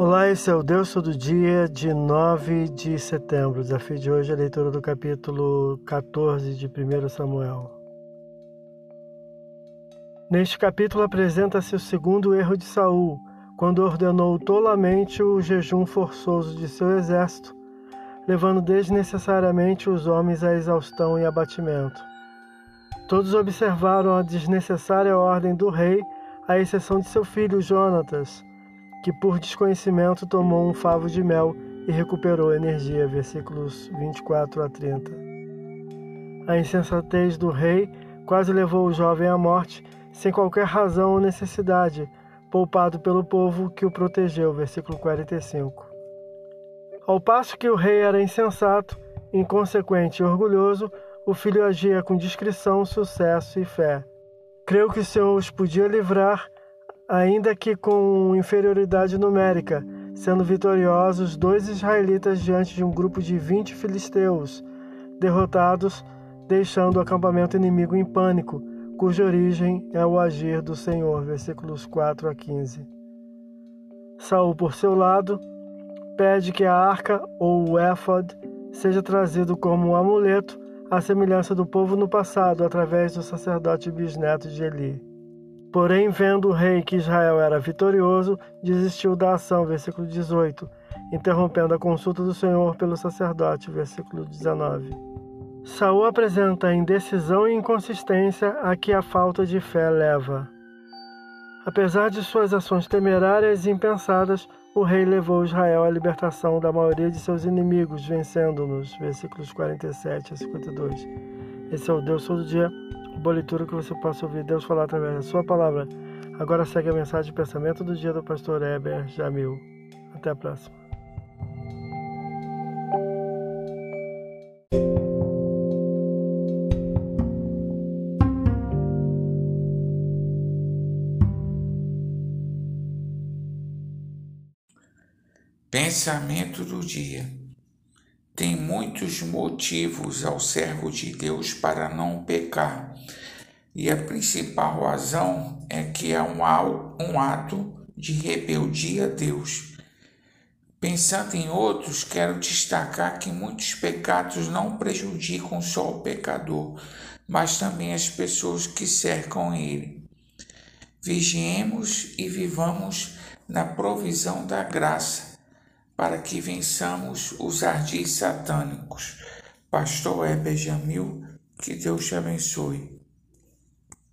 Olá, esse é o Deus Todo Dia de 9 de setembro. O desafio de hoje é a leitura do capítulo 14 de 1 Samuel. Neste capítulo apresenta-se o segundo erro de Saul, quando ordenou tolamente o jejum forçoso de seu exército, levando desnecessariamente os homens à exaustão e abatimento. Todos observaram a desnecessária ordem do rei, à exceção de seu filho Jonatas, que por desconhecimento tomou um favo de mel e recuperou energia. Versículos 24 a 30. A insensatez do rei quase levou o jovem à morte, sem qualquer razão ou necessidade, poupado pelo povo que o protegeu. Versículo 45. Ao passo que o rei era insensato, inconsequente e orgulhoso, o filho agia com discrição, sucesso e fé. Creu que o Senhor os podia livrar, ainda que com inferioridade numérica, sendo vitoriosos dois israelitas diante de um grupo de vinte filisteus, derrotados, deixando o acampamento inimigo em pânico, cuja origem é o agir do Senhor. Versículos 4 a 15. Saul, por seu lado, pede que a arca ou o éfod seja trazido como um amuleto à semelhança do povo no passado, através do sacerdote bisneto de Eli. Porém, vendo o rei que Israel era vitorioso, desistiu da ação, versículo 18, interrompendo a consulta do Senhor pelo sacerdote, versículo 19. Saul apresenta indecisão e inconsistência a que a falta de fé leva. Apesar de suas ações temerárias e impensadas, o rei levou Israel à libertação da maioria de seus inimigos, vencendo-nos. Versículos 47 a 52. Esse é o Deus todo dia, boa leitura que você possa ouvir Deus falar através da sua palavra. Agora segue a mensagem de pensamento do dia do pastor Heber Jamil. Até a próxima. Pensamento do dia. Tem muitos motivos ao servo de Deus para não pecar, e a principal razão é que é um ato de rebeldia a Deus. Pensando em outros, quero destacar que muitos pecados não prejudicam só o pecador, mas também as pessoas que cercam ele. Vigiemos e vivamos na provisão da graça para que vençamos os ardis satânicos. Pastor Heber Jamil, que Deus te abençoe.